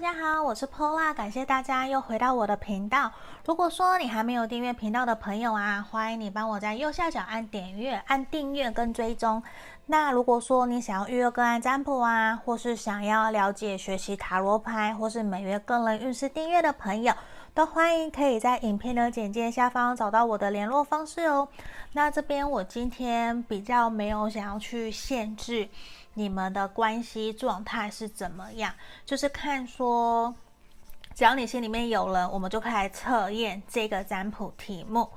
大家好，我是 Paula，感谢大家又回到我的频道。如果说你还没有订阅频道的朋友啊，欢迎你帮我在右下角按点阅、按订阅跟追踪。那如果说你想要预约个案占卜啊，或是想要了解学习塔罗牌，或是每月个人运势订阅的朋友，都欢迎可以在影片的简介下方找到我的联络方式哦。那这边我今天比较没有想要去限制。你们的关系状态是怎么样？就是看说，只要你心里面有人，我们就可以来测验这个占卜题目。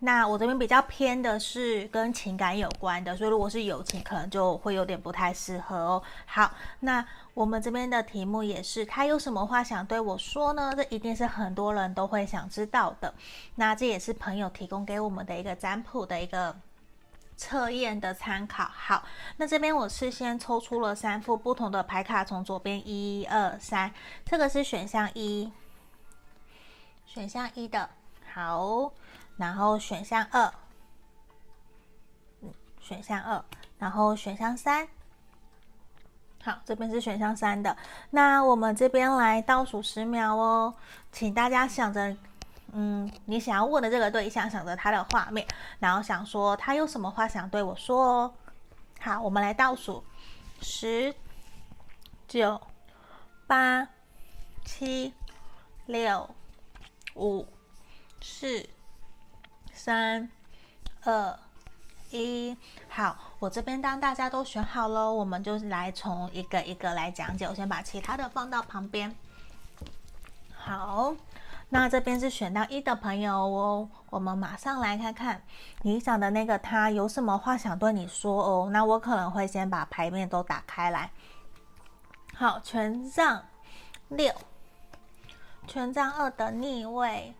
那我这边比较偏的是跟情感有关的，所以如果是友情，可能就会有点不太适合哦。好，那我们这边的题目也是，他有什么话想对我说呢？这一定是很多人都会想知道的。那这也是朋友提供给我们的一个占卜的一个。测验的参考。好，那这边我事先抽出了三副不同的牌卡，从左边一二三，这个是选项一，选项一的，好，然后选项二，选项二，然后选项三，好，这边是选项三的，那我们这边来倒数十秒哦，请大家想着。嗯，你想要问的这个对象，想着他的画面，然后想说他有什么话想对我说。好，我们来倒数：十、九、八、七、六、五、四、三、二、一。好，我这边当大家都选好了，我们就来从一个一个来讲解。我先把其他的放到旁边。好。那这边是选到一的朋友哦，我们马上来看看你想的那个他有什么话想对你说哦。那我可能会先把牌面都打开来。好，权杖六，权杖二的逆位，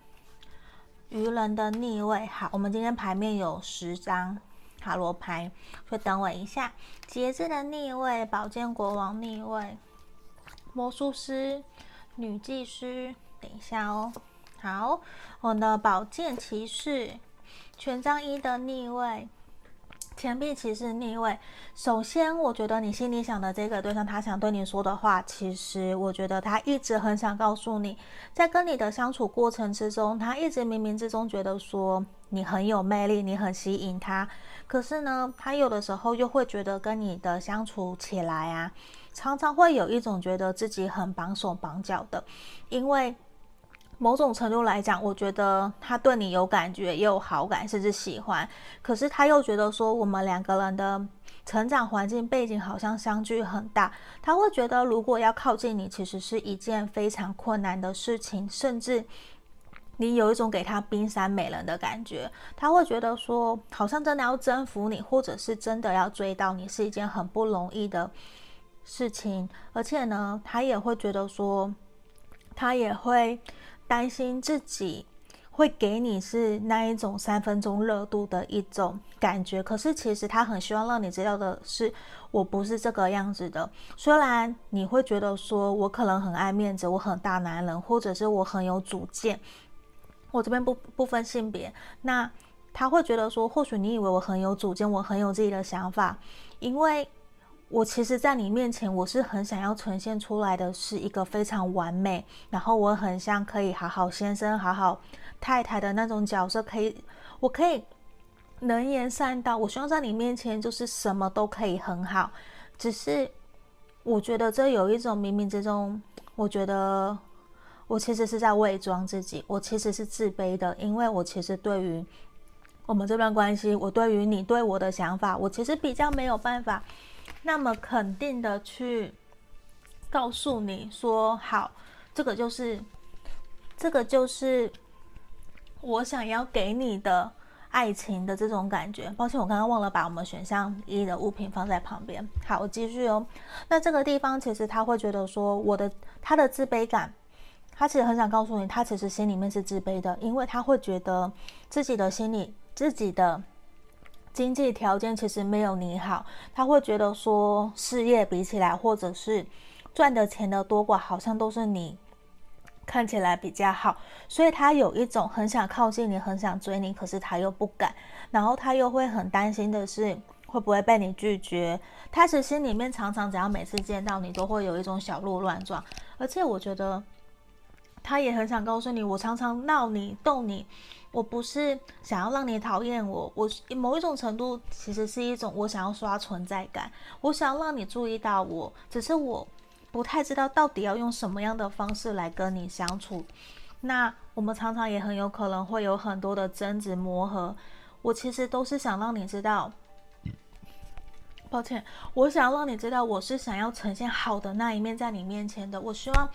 愚人的逆位。好，我们今天牌面有十张塔罗牌，所以等我一下。节制的逆位，宝剑国王逆位，魔术师，女祭司。等一下哦，好，我的宝剑骑士，权杖一的逆位，钱币骑士逆位。首先，我觉得你心里想的这个对象，他想对你说的话，其实我觉得他一直很想告诉你，在跟你的相处过程之中，他一直冥冥之中觉得说你很有魅力，你很吸引他。可是呢，他有的时候又会觉得跟你的相处起来啊，常常会有一种觉得自己很绑手绑脚的，因为。某种程度来讲，我觉得他对你有感觉，也有好感，甚至喜欢。可是他又觉得说，我们两个人的成长环境背景好像相距很大。他会觉得，如果要靠近你，其实是一件非常困难的事情，甚至你有一种给他冰山美人的感觉。他会觉得说，好像真的要征服你，或者是真的要追到你，是一件很不容易的事情。而且呢，他也会觉得说，他也会。担心自己会给你是那一种三分钟热度的一种感觉，可是其实他很希望让你知道的是，我不是这个样子的。虽然你会觉得说我可能很爱面子，我很大男人，或者是我很有主见，我这边不不分性别，那他会觉得说，或许你以为我很有主见，我很有自己的想法，因为。我其实，在你面前，我是很想要呈现出来的是一个非常完美，然后我很像可以好好先生、好好太太的那种角色，可以，我可以能言善道。我希望在你面前就是什么都可以很好，只是我觉得这有一种冥冥之中，我觉得我其实是在伪装自己，我其实是自卑的，因为我其实对于我们这段关系，我对于你对我的想法，我其实比较没有办法。那么肯定的去告诉你说，好，这个就是，这个就是我想要给你的爱情的这种感觉。抱歉，我刚刚忘了把我们选项一的物品放在旁边。好，我继续哦。那这个地方其实他会觉得说，我的他的自卑感，他其实很想告诉你，他其实心里面是自卑的，因为他会觉得自己的心里自己的。经济条件其实没有你好，他会觉得说事业比起来，或者是赚的钱的多寡，好像都是你看起来比较好，所以他有一种很想靠近你，很想追你，可是他又不敢，然后他又会很担心的是，会不会被你拒绝？他其实心里面常常只要每次见到你，都会有一种小鹿乱撞。而且我觉得他也很想告诉你，我常常闹你、逗你，我不是想要让你讨厌我，我某一种程度其实是一种我想要刷存在感，我想要让你注意到我，只是我不太知道到底要用什么样的方式来跟你相处。那我们常常也很有可能会有很多的争执磨合，我其实都是想让你知道。抱歉，我想让你知道，我是想要呈现好的那一面在你面前的。我希望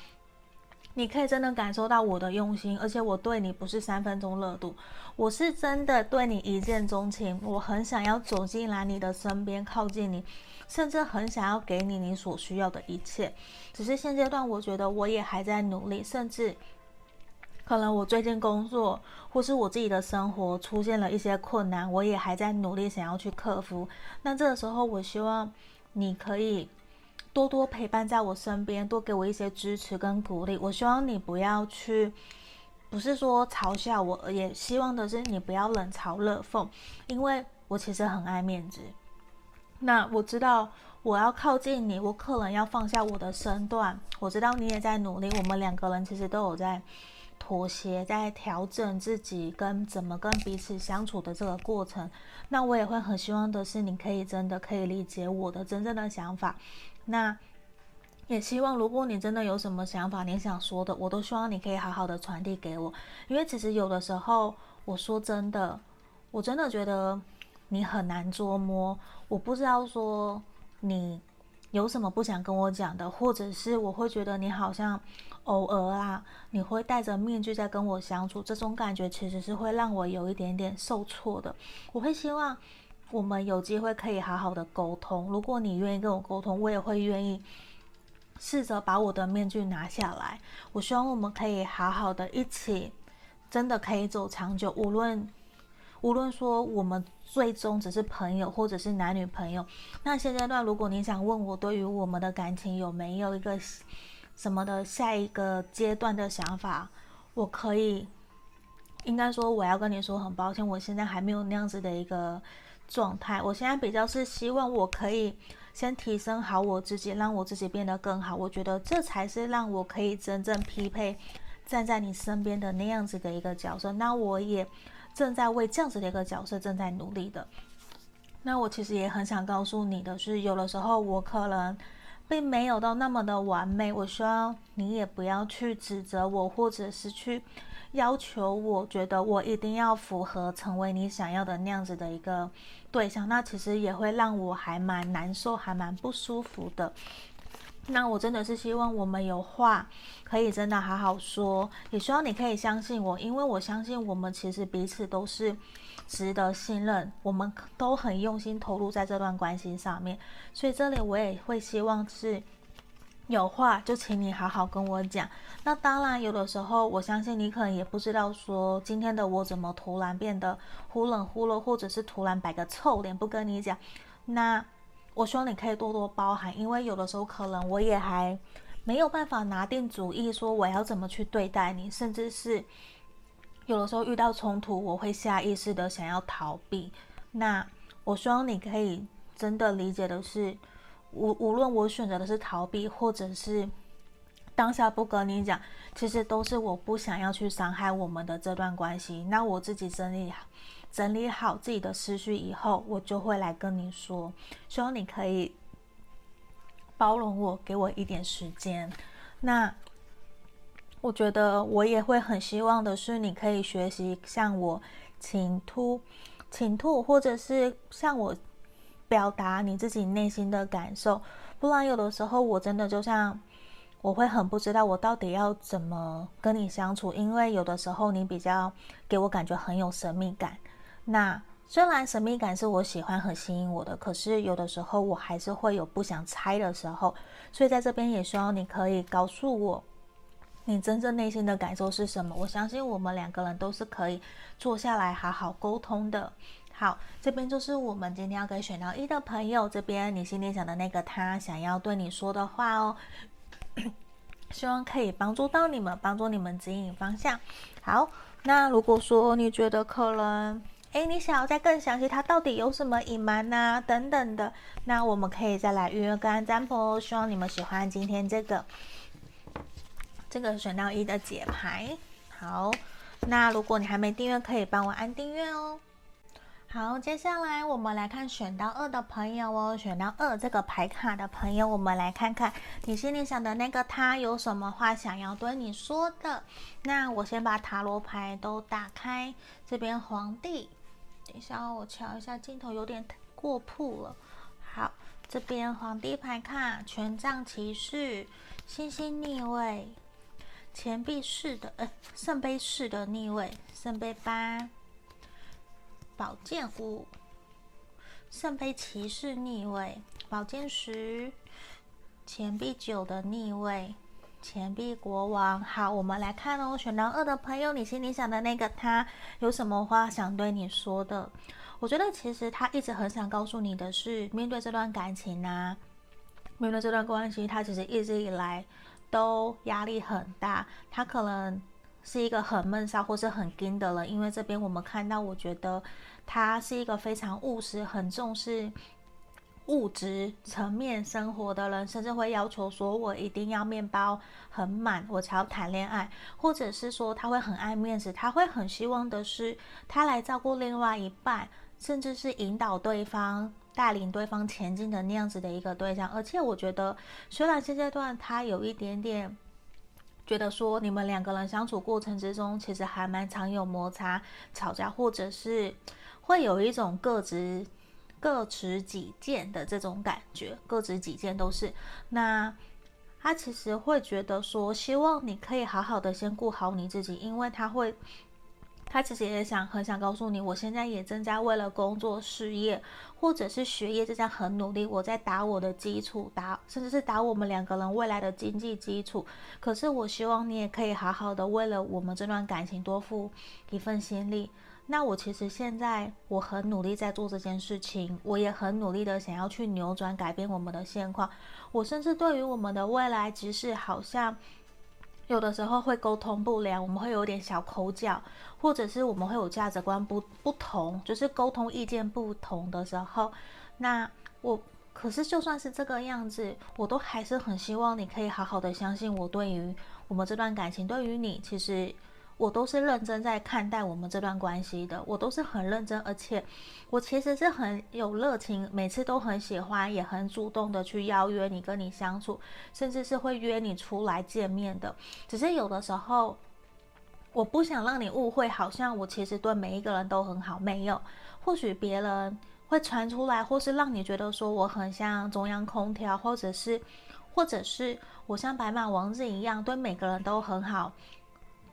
你可以真的感受到我的用心，而且我对你不是三分钟热度，我是真的对你一见钟情。我很想要走进来你的身边，靠近你，甚至很想要给你你所需要的一切。只是现阶段，我觉得我也还在努力，甚至。可能我最近工作或是我自己的生活出现了一些困难，我也还在努力想要去克服。那这个时候，我希望你可以多多陪伴在我身边，多给我一些支持跟鼓励。我希望你不要去，不是说嘲笑我，也希望的是你不要冷嘲热讽，因为我其实很爱面子。那我知道我要靠近你，我可能要放下我的身段。我知道你也在努力，我们两个人其实都有在。妥协，在调整自己跟怎么跟彼此相处的这个过程，那我也会很希望的是，你可以真的可以理解我的真正的想法。那也希望，如果你真的有什么想法，你想说的，我都希望你可以好好的传递给我。因为其实有的时候，我说真的，我真的觉得你很难捉摸。我不知道说你有什么不想跟我讲的，或者是我会觉得你好像。偶尔啊，你会戴着面具在跟我相处，这种感觉其实是会让我有一点点受挫的。我会希望我们有机会可以好好的沟通。如果你愿意跟我沟通，我也会愿意试着把我的面具拿下来。我希望我们可以好好的一起，真的可以走长久。无论无论说我们最终只是朋友，或者是男女朋友，那现阶段如果你想问我对于我们的感情有没有一个。什么的下一个阶段的想法，我可以，应该说我要跟你说很抱歉，我现在还没有那样子的一个状态。我现在比较是希望我可以先提升好我自己，让我自己变得更好。我觉得这才是让我可以真正匹配站在你身边的那样子的一个角色。那我也正在为这样子的一个角色正在努力的。那我其实也很想告诉你的是，有的时候我可能。并没有到那么的完美，我希望你也不要去指责我，或者是去要求我，觉得我一定要符合成为你想要的那样子的一个对象，那其实也会让我还蛮难受，还蛮不舒服的。那我真的是希望我们有话可以真的好好说，也希望你可以相信我，因为我相信我们其实彼此都是。值得信任，我们都很用心投入在这段关系上面，所以这里我也会希望是有话就请你好好跟我讲。那当然，有的时候我相信你可能也不知道说今天的我怎么突然变得忽冷忽热，或者是突然摆个臭脸不跟你讲。那我希望你可以多多包涵，因为有的时候可能我也还没有办法拿定主意，说我要怎么去对待你，甚至是。有的时候遇到冲突，我会下意识的想要逃避。那我希望你可以真的理解的是，无无论我选择的是逃避，或者是当下不跟你讲，其实都是我不想要去伤害我们的这段关系。那我自己整理，整理好自己的思绪以后，我就会来跟你说。希望你可以包容我，给我一点时间。那。我觉得我也会很希望的是，你可以学习像我倾吐、倾吐，或者是像我表达你自己内心的感受。不然有的时候我真的就像我会很不知道我到底要怎么跟你相处，因为有的时候你比较给我感觉很有神秘感。那虽然神秘感是我喜欢和吸引我的，可是有的时候我还是会有不想猜的时候。所以在这边也希望你可以告诉我。你真正内心的感受是什么？我相信我们两个人都是可以坐下来好好沟通的。好，这边就是我们今天要给选到一的朋友，这边你心里想的那个他想要对你说的话哦，希望可以帮助到你们，帮助你们指引方向。好，那如果说你觉得可能，诶，你想要再更详细，他到底有什么隐瞒呐？等等的，那我们可以再来预约个案占卜哦。希望你们喜欢今天这个这个选到一的解牌。好，那如果你还没订阅，可以帮我按订阅哦。好，接下来我们来看选到二的朋友哦，选到二这个牌卡的朋友，我们来看看你心里想的那个他有什么话想要对你说的。那我先把塔罗牌都打开，这边皇帝，等一下，我瞧一下镜头有点过曝了。好，这边皇帝牌卡，权杖骑士，星星逆位，钱币四的，呃，圣杯四的逆位，圣杯八。宝剑五，圣杯骑士逆位，宝剑十，钱币九的逆位，钱币国王。好，我们来看哦，选到二的朋友，你心里想的那个他有什么话想对你说的？我觉得其实他一直很想告诉你的是，面对这段感情啊，面对这段关系，他其实一直以来都压力很大，他可能。是一个很闷骚或是很硬的人，因为这边我们看到，我觉得他是一个非常务实、很重视物质层面生活的人，甚至会要求说，我一定要面包很满，我才要谈恋爱，或者是说他会很爱面子，他会很希望的是他来照顾另外一半，甚至是引导对方、带领对方前进的那样子的一个对象。而且我觉得，虽然现阶段他有一点点。觉得说你们两个人相处过程之中，其实还蛮常有摩擦、吵架，或者是会有一种各执各持己见的这种感觉，各执己见都是。那他其实会觉得说，希望你可以好好的先顾好你自己，因为他会。他其实也想很想告诉你，我现在也正在为了工作、事业或者是学业正在很努力，我在打我的基础，打甚至是打我们两个人未来的经济基础。可是我希望你也可以好好的为了我们这段感情多付一份心力。那我其实现在我很努力在做这件事情，我也很努力的想要去扭转、改变我们的现况。我甚至对于我们的未来，即使好像。有的时候会沟通不良，我们会有点小口角，或者是我们会有价值观不不同，就是沟通意见不同的时候，那我可是就算是这个样子，我都还是很希望你可以好好的相信我，对于我们这段感情，对于你，其实。我都是认真在看待我们这段关系的，我都是很认真，而且我其实是很有热情，每次都很喜欢，也很主动的去邀约你跟你相处，甚至是会约你出来见面的。只是有的时候，我不想让你误会，好像我其实对每一个人都很好，没有。或许别人会传出来，或是让你觉得说我很像中央空调，或者是，或者是我像白马王子一样，对每个人都很好。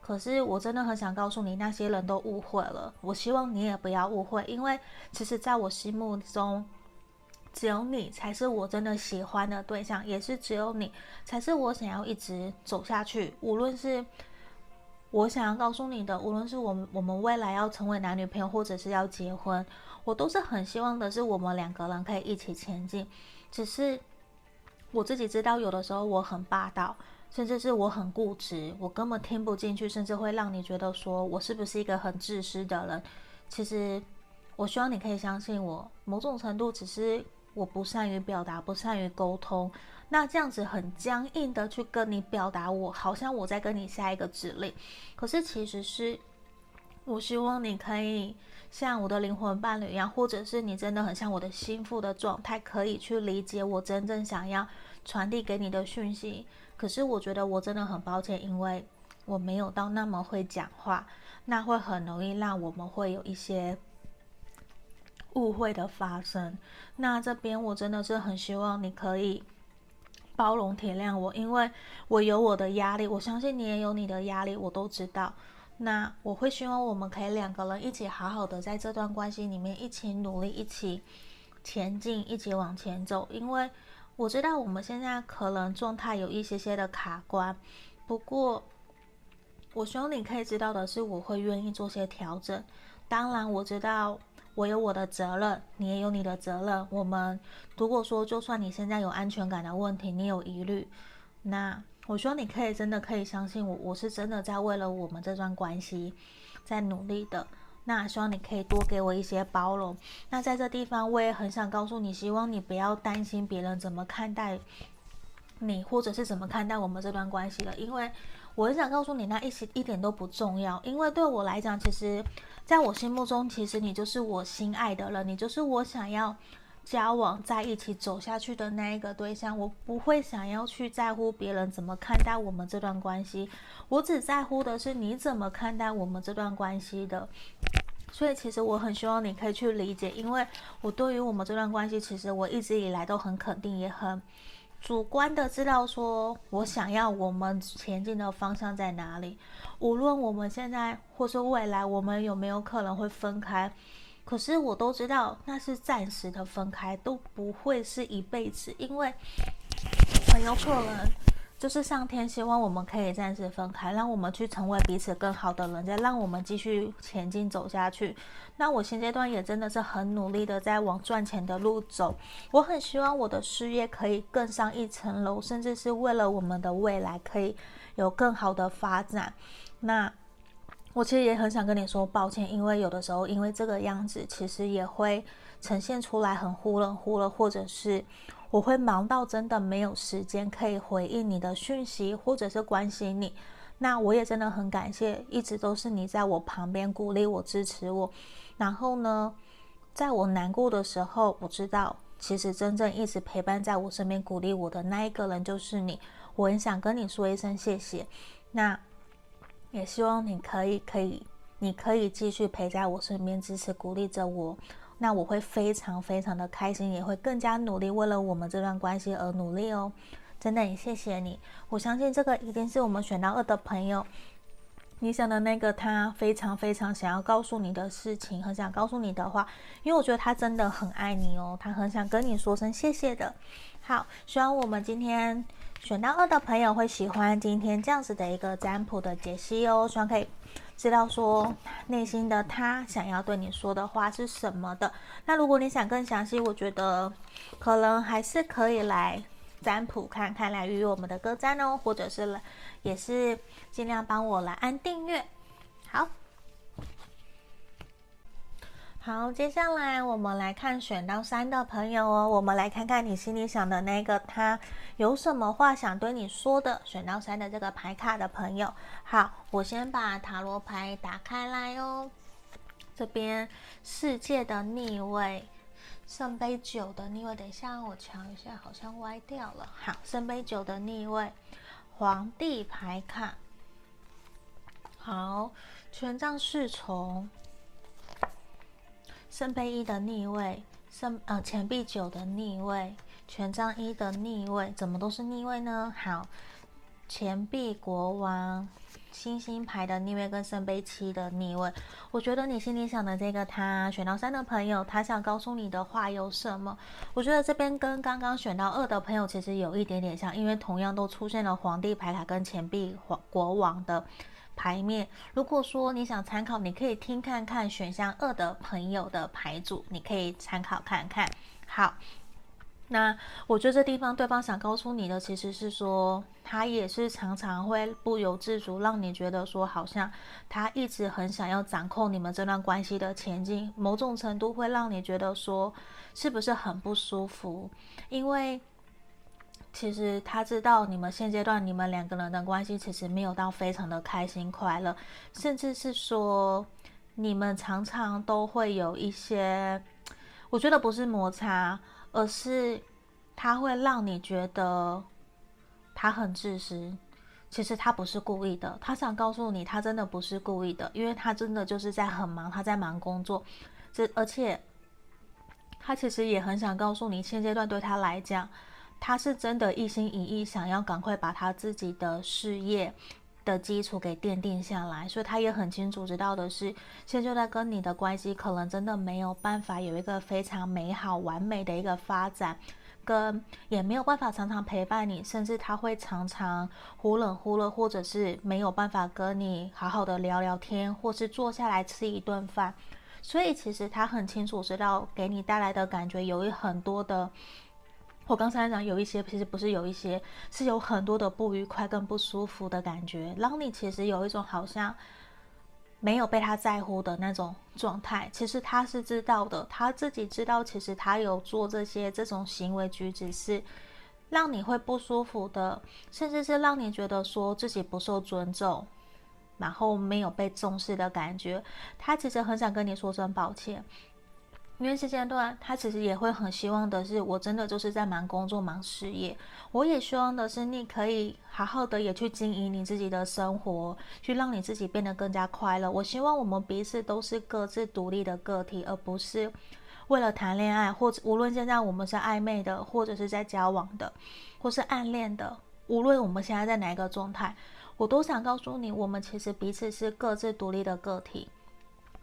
可是我真的很想告诉你，那些人都误会了。我希望你也不要误会，因为其实在我心目中，只有你才是我真的喜欢的对象，也是只有你才是我想要一直走下去。无论是我想要告诉你的，无论是我们我们未来要成为男女朋友，或者是要结婚，我都是很希望的是我们两个人可以一起前进。只是我自己知道，有的时候我很霸道。甚至是我很固执，我根本听不进去，甚至会让你觉得说我是不是一个很自私的人。其实，我希望你可以相信我，某种程度只是我不善于表达，不善于沟通。那这样子很僵硬的去跟你表达我，好像我在跟你下一个指令。可是其实是，我希望你可以像我的灵魂伴侣一样，或者是你真的很像我的心腹的状态，可以去理解我真正想要传递给你的讯息。可是我觉得我真的很抱歉，因为我没有到那么会讲话，那会很容易让我们会有一些误会的发生。那这边我真的是很希望你可以包容体谅我，因为我有我的压力，我相信你也有你的压力，我都知道。那我会希望我们可以两个人一起好好的在这段关系里面一起努力，一起前进，一起往前走，因为。我知道我们现在可能状态有一些些的卡关，不过我希望你可以知道的是，我会愿意做些调整。当然，我知道我有我的责任，你也有你的责任。我们如果说，就算你现在有安全感的问题，你有疑虑，那我希望你可以真的可以相信我，我是真的在为了我们这段关系在努力的。那希望你可以多给我一些包容。那在这地方，我也很想告诉你，希望你不要担心别人怎么看待你，或者是怎么看待我们这段关系了。因为我很想告诉你，那一些一点都不重要。因为对我来讲，其实在我心目中，其实你就是我心爱的人，你就是我想要交往在一起走下去的那一个对象。我不会想要去在乎别人怎么看待我们这段关系。我只在乎的是你怎么看待我们这段关系的，所以其实我很希望你可以去理解，因为我对于我们这段关系，其实我一直以来都很肯定，也很主观的知道说我想要我们前进的方向在哪里。无论我们现在或是未来，我们有没有可能会分开，可是我都知道那是暂时的分开，都不会是一辈子，因为很有可能。就是上天希望我们可以暂时分开，让我们去成为彼此更好的人，再让我们继续前进走下去。那我现阶段也真的是很努力的在往赚钱的路走，我很希望我的事业可以更上一层楼，甚至是为了我们的未来可以有更好的发展。那我其实也很想跟你说抱歉，因为有的时候因为这个样子，其实也会呈现出来很忽冷忽热，或者是。我会忙到真的没有时间可以回应你的讯息，或者是关心你。那我也真的很感谢，一直都是你在我旁边鼓励我、支持我。然后呢，在我难过的时候，我知道其实真正一直陪伴在我身边、鼓励我的那一个人就是你。我很想跟你说一声谢谢。那也希望你可以、可以、你可以继续陪在我身边，支持、鼓励着我。那我会非常非常的开心，也会更加努力，为了我们这段关系而努力哦。真的，也谢谢你。我相信这个一定是我们选到二的朋友，你想的那个他非常非常想要告诉你的事情，很想告诉你的话，因为我觉得他真的很爱你哦，他很想跟你说声谢谢的。好，希望我们今天选到二的朋友会喜欢今天这样子的一个占卜的解析哦，希望可以。知道说内心的他想要对你说的话是什么的。那如果你想更详细，我觉得可能还是可以来占卜看看，来预约我们的歌占哦，或者是来也是尽量帮我来按订阅。好。好，接下来我们来看选到三的朋友哦，我们来看看你心里想的那个他有什么话想对你说的。选到三的这个牌卡的朋友，好，我先把塔罗牌打开来哦。这边世界的逆位，圣杯九的逆位，等一下我瞧一下，好像歪掉了。好，圣杯九的逆位，皇帝牌卡，好，权杖侍从。圣杯一的逆位，圣呃钱币九的逆位，权杖一的逆位，怎么都是逆位呢？好，钱币国王，星星牌的逆位跟圣杯七的逆位，我觉得你心里想的这个他选到三的朋友，他想告诉你的话有什么？我觉得这边跟刚刚选到二的朋友其实有一点点像，因为同样都出现了皇帝牌卡跟钱币皇国王的。牌面，如果说你想参考，你可以听看看选项二的朋友的牌组，你可以参考看看。好，那我觉得这地方对方想告诉你的，其实是说他也是常常会不由自主，让你觉得说好像他一直很想要掌控你们这段关系的前进，某种程度会让你觉得说是不是很不舒服，因为。其实他知道你们现阶段你们两个人的关系其实没有到非常的开心快乐，甚至是说你们常常都会有一些，我觉得不是摩擦，而是他会让你觉得他很自私。其实他不是故意的，他想告诉你他真的不是故意的，因为他真的就是在很忙，他在忙工作，这而且他其实也很想告诉你，现阶段对他来讲。他是真的一心一意想要赶快把他自己的事业的基础给奠定下来，所以他也很清楚知道的是，现在在跟你的关系可能真的没有办法有一个非常美好完美的一个发展，跟也没有办法常常陪伴你，甚至他会常常忽冷忽热，或者是没有办法跟你好好的聊聊天，或是坐下来吃一顿饭，所以其实他很清楚知道给你带来的感觉有很多的。我刚才讲有一些，其实不是有一些，是有很多的不愉快跟不舒服的感觉，让你其实有一种好像没有被他在乎的那种状态。其实他是知道的，他自己知道，其实他有做这些这种行为举止是让你会不舒服的，甚至是让你觉得说自己不受尊重，然后没有被重视的感觉。他其实很想跟你说声抱歉。因为现阶段，他其实也会很希望的是，我真的就是在忙工作、忙事业。我也希望的是，你可以好好的也去经营你自己的生活，去让你自己变得更加快乐。我希望我们彼此都是各自独立的个体，而不是为了谈恋爱，或者无论现在我们是暧昧的，或者是在交往的，或是暗恋的，无论我们现在在哪一个状态，我都想告诉你，我们其实彼此是各自独立的个体。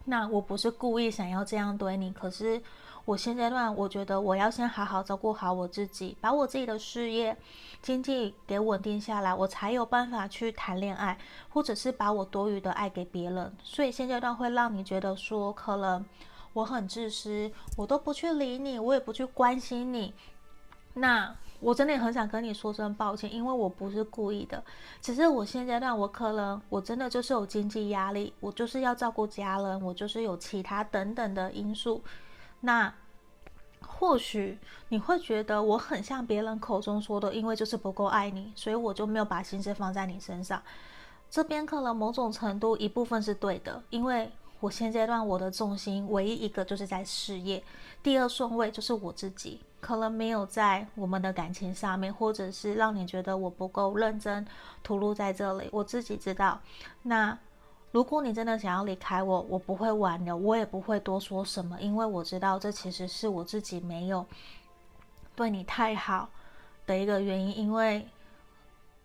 那我不是故意想要这样对你，可是我现阶段我觉得我要先好好照顾好我自己，把我自己的事业、经济给稳定下来，我才有办法去谈恋爱，或者是把我多余的爱给别人。所以现阶段会让你觉得说，可能我很自私，我都不去理你，我也不去关心你。那。我真的很想跟你说声抱歉，因为我不是故意的，只是我现阶段我可能我真的就是有经济压力，我就是要照顾家人，我就是有其他等等的因素。那或许你会觉得我很像别人口中说的，因为就是不够爱你，所以我就没有把心思放在你身上。这边可能某种程度一部分是对的，因为我现阶段我的重心唯一一个就是在事业，第二顺位就是我自己。可能没有在我们的感情上面，或者是让你觉得我不够认真投入在这里。我自己知道，那如果你真的想要离开我，我不会挽留，我也不会多说什么，因为我知道这其实是我自己没有对你太好的一个原因。因为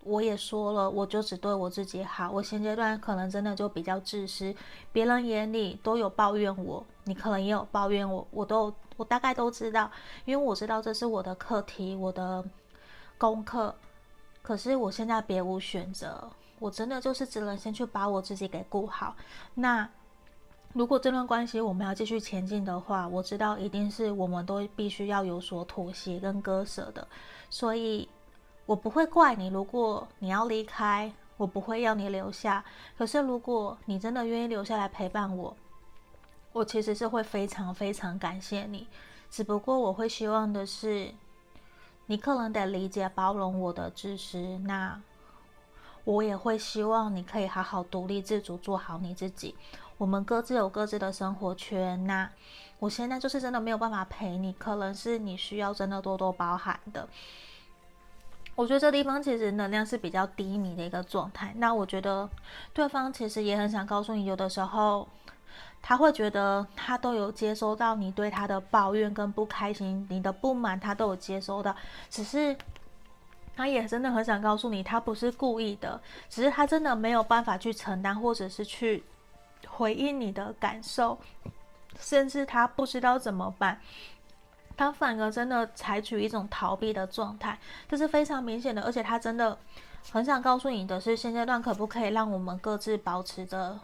我也说了，我就只对我自己好。我现阶段可能真的就比较自私，别人眼里都有抱怨我，你可能也有抱怨我，我都。我大概都知道，因为我知道这是我的课题，我的功课。可是我现在别无选择，我真的就是只能先去把我自己给顾好。那如果这段关系我们要继续前进的话，我知道一定是我们都必须要有所妥协跟割舍的。所以，我不会怪你，如果你要离开，我不会要你留下。可是，如果你真的愿意留下来陪伴我，我其实是会非常非常感谢你，只不过我会希望的是，你可能得理解包容我的自私，那我也会希望你可以好好独立自主，做好你自己。我们各自有各自的生活圈，那我现在就是真的没有办法陪你，可能是你需要真的多多包涵的。我觉得这地方其实能量是比较低迷的一个状态，那我觉得对方其实也很想告诉你，有的时候。他会觉得他都有接收到你对他的抱怨跟不开心，你的不满他都有接收到，只是他也真的很想告诉你，他不是故意的，只是他真的没有办法去承担，或者是去回应你的感受，甚至他不知道怎么办，他反而真的采取一种逃避的状态，这是非常明显的，而且他真的很想告诉你的是，现阶段可不可以让我们各自保持着。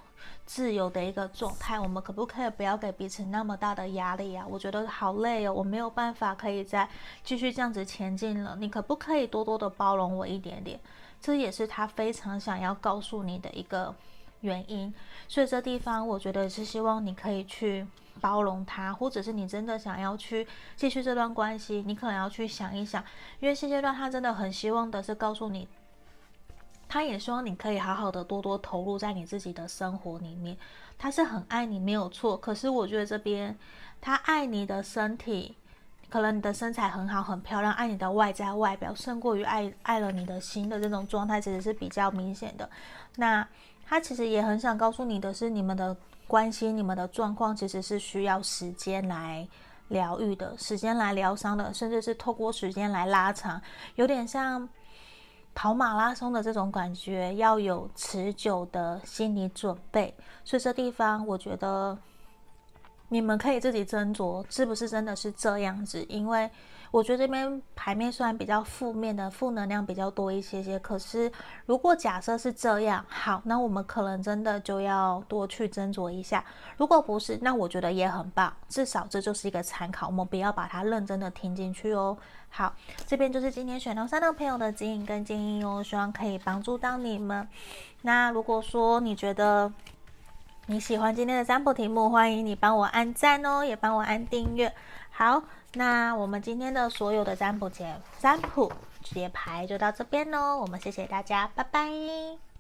自由的一个状态，我们可不可以不要给彼此那么大的压力啊？我觉得好累哦，我没有办法可以再继续这样子前进了。你可不可以多多的包容我一点点？这也是他非常想要告诉你的一个原因。所以这地方我觉得是希望你可以去包容他，或者是你真的想要去继续这段关系，你可能要去想一想，因为现阶段他真的很希望的是告诉你。他也希望你可以好好的多多投入在你自己的生活里面，他是很爱你没有错，可是我觉得这边他爱你的身体，可能你的身材很好很漂亮，爱你的外在外表胜过于爱爱了你的心的这种状态，其实是比较明显的。那他其实也很想告诉你的是，你们的关系、你们的状况其实是需要时间来疗愈的，时间来疗伤的，甚至是透过时间来拉长，有点像。跑马拉松的这种感觉要有持久的心理准备，所以这地方我觉得你们可以自己斟酌是不是真的是这样子，因为。我觉得这边牌面虽然比较负面的，负能量比较多一些些，可是如果假设是这样，好，那我们可能真的就要多去斟酌一下。如果不是，那我觉得也很棒，至少这就是一个参考，我们不要把它认真的听进去哦。好，这边就是今天选到三的朋友的指引跟建议哦，希望可以帮助到你们。那如果说你觉得，你喜欢今天的占卜题目，欢迎你帮我按赞哦，也帮我按订阅。好，那我们今天的所有的占卜解占卜解牌就到这边喽，我们谢谢大家，拜拜。